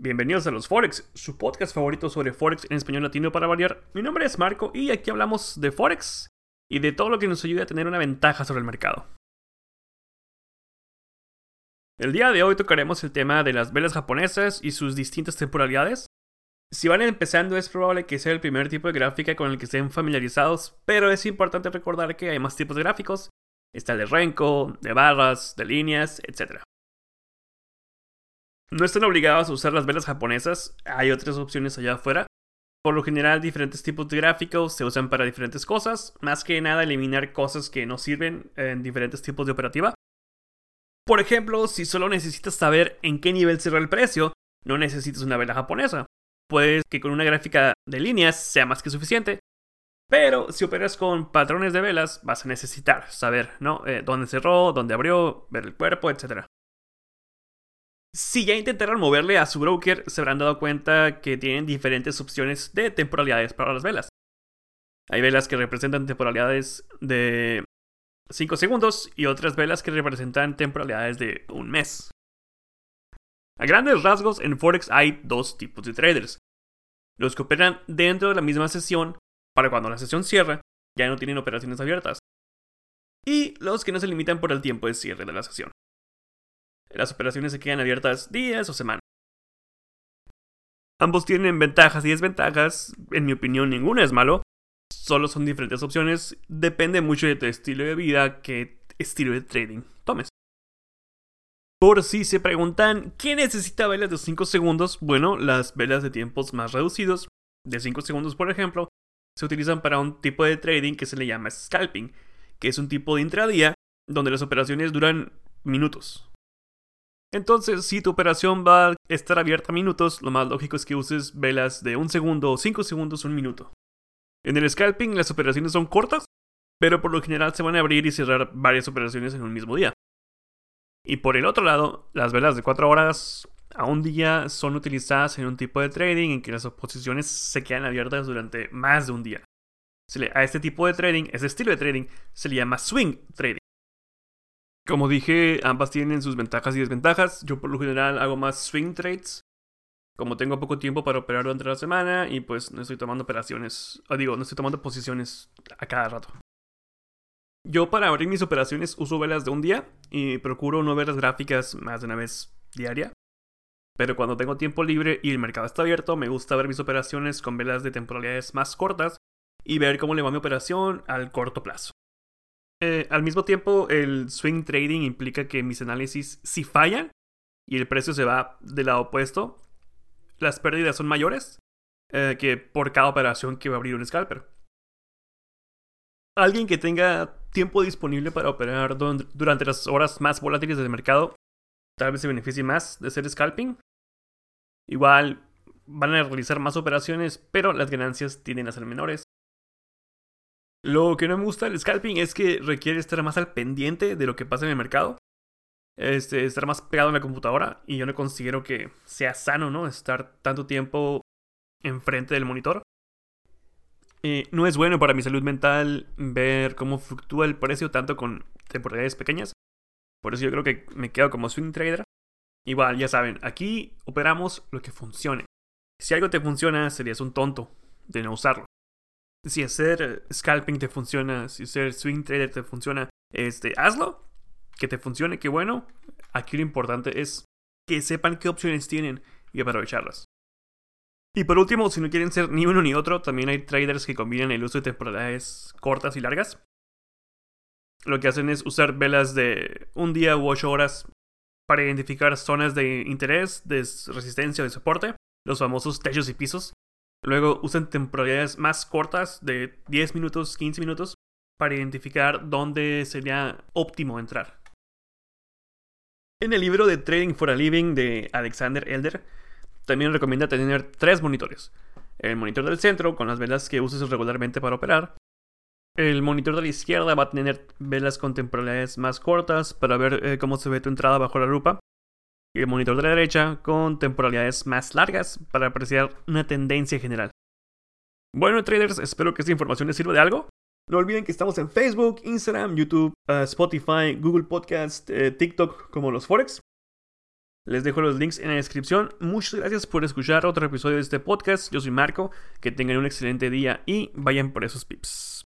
Bienvenidos a los Forex, su podcast favorito sobre Forex en español latino para variar. Mi nombre es Marco y aquí hablamos de Forex y de todo lo que nos ayude a tener una ventaja sobre el mercado. El día de hoy tocaremos el tema de las velas japonesas y sus distintas temporalidades. Si van empezando es probable que sea el primer tipo de gráfica con el que estén familiarizados, pero es importante recordar que hay más tipos de gráficos. Está el de Renko, de barras, de líneas, etc. No están obligados a usar las velas japonesas, hay otras opciones allá afuera. Por lo general, diferentes tipos de gráficos se usan para diferentes cosas, más que nada eliminar cosas que no sirven en diferentes tipos de operativa. Por ejemplo, si solo necesitas saber en qué nivel cerrar el precio, no necesitas una vela japonesa. Puede que con una gráfica de líneas sea más que suficiente, pero si operas con patrones de velas, vas a necesitar saber, ¿no? Eh, dónde cerró, dónde abrió, ver el cuerpo, etc. Si ya intentaron moverle a su broker, se habrán dado cuenta que tienen diferentes opciones de temporalidades para las velas. Hay velas que representan temporalidades de 5 segundos y otras velas que representan temporalidades de un mes. A grandes rasgos, en Forex hay dos tipos de traders. Los que operan dentro de la misma sesión, para cuando la sesión cierra, ya no tienen operaciones abiertas. Y los que no se limitan por el tiempo de cierre de la sesión. Las operaciones se quedan abiertas días o semanas. Ambos tienen ventajas y desventajas. En mi opinión, ninguno es malo. Solo son diferentes opciones. Depende mucho de tu estilo de vida, qué estilo de trading tomes. Por si se preguntan, ¿qué necesita velas de 5 segundos? Bueno, las velas de tiempos más reducidos, de 5 segundos por ejemplo, se utilizan para un tipo de trading que se le llama scalping, que es un tipo de intradía donde las operaciones duran minutos. Entonces, si tu operación va a estar abierta minutos, lo más lógico es que uses velas de un segundo o cinco segundos, un minuto. En el scalping las operaciones son cortas, pero por lo general se van a abrir y cerrar varias operaciones en un mismo día. Y por el otro lado, las velas de 4 horas a un día son utilizadas en un tipo de trading en que las posiciones se quedan abiertas durante más de un día. A este tipo de trading, ese estilo de trading, se le llama swing trading. Como dije, ambas tienen sus ventajas y desventajas. Yo por lo general hago más swing trades. Como tengo poco tiempo para operar durante la semana y pues no estoy tomando operaciones, o digo, no estoy tomando posiciones a cada rato. Yo para abrir mis operaciones uso velas de un día y procuro no ver las gráficas más de una vez diaria. Pero cuando tengo tiempo libre y el mercado está abierto, me gusta ver mis operaciones con velas de temporalidades más cortas y ver cómo le va mi operación al corto plazo. Eh, al mismo tiempo, el swing trading implica que mis análisis, si fallan y el precio se va del lado opuesto, las pérdidas son mayores eh, que por cada operación que va a abrir un scalper. Alguien que tenga tiempo disponible para operar durante las horas más volátiles del mercado, tal vez se beneficie más de hacer scalping. Igual van a realizar más operaciones, pero las ganancias tienden a ser menores. Lo que no me gusta del scalping es que requiere estar más al pendiente de lo que pasa en el mercado. Este, estar más pegado en la computadora. Y yo no considero que sea sano, ¿no? Estar tanto tiempo enfrente del monitor. Eh, no es bueno para mi salud mental ver cómo fluctúa el precio tanto con temporalidades pequeñas. Por eso yo creo que me quedo como swing trader. Igual, ya saben, aquí operamos lo que funcione. Si algo te funciona, serías un tonto de no usarlo si hacer scalping te funciona, si hacer swing trader te funciona, este, hazlo, que te funcione, que bueno. Aquí lo importante es que sepan qué opciones tienen y aprovecharlas. Y por último, si no quieren ser ni uno ni otro, también hay traders que combinan el uso de temporalidades cortas y largas. Lo que hacen es usar velas de un día u ocho horas para identificar zonas de interés, de resistencia o de soporte, los famosos techos y pisos, Luego usan temporalidades más cortas de 10 minutos, 15 minutos para identificar dónde sería óptimo entrar. En el libro de Trading for a Living de Alexander Elder, también recomienda tener tres monitores. El monitor del centro, con las velas que uses regularmente para operar. El monitor de la izquierda va a tener velas con temporalidades más cortas para ver eh, cómo se ve tu entrada bajo la lupa y el monitor de la derecha con temporalidades más largas para apreciar una tendencia general. Bueno, traders, espero que esta información les sirva de algo. No olviden que estamos en Facebook, Instagram, YouTube, uh, Spotify, Google Podcast, eh, TikTok como los Forex. Les dejo los links en la descripción. Muchas gracias por escuchar otro episodio de este podcast. Yo soy Marco. Que tengan un excelente día y vayan por esos pips.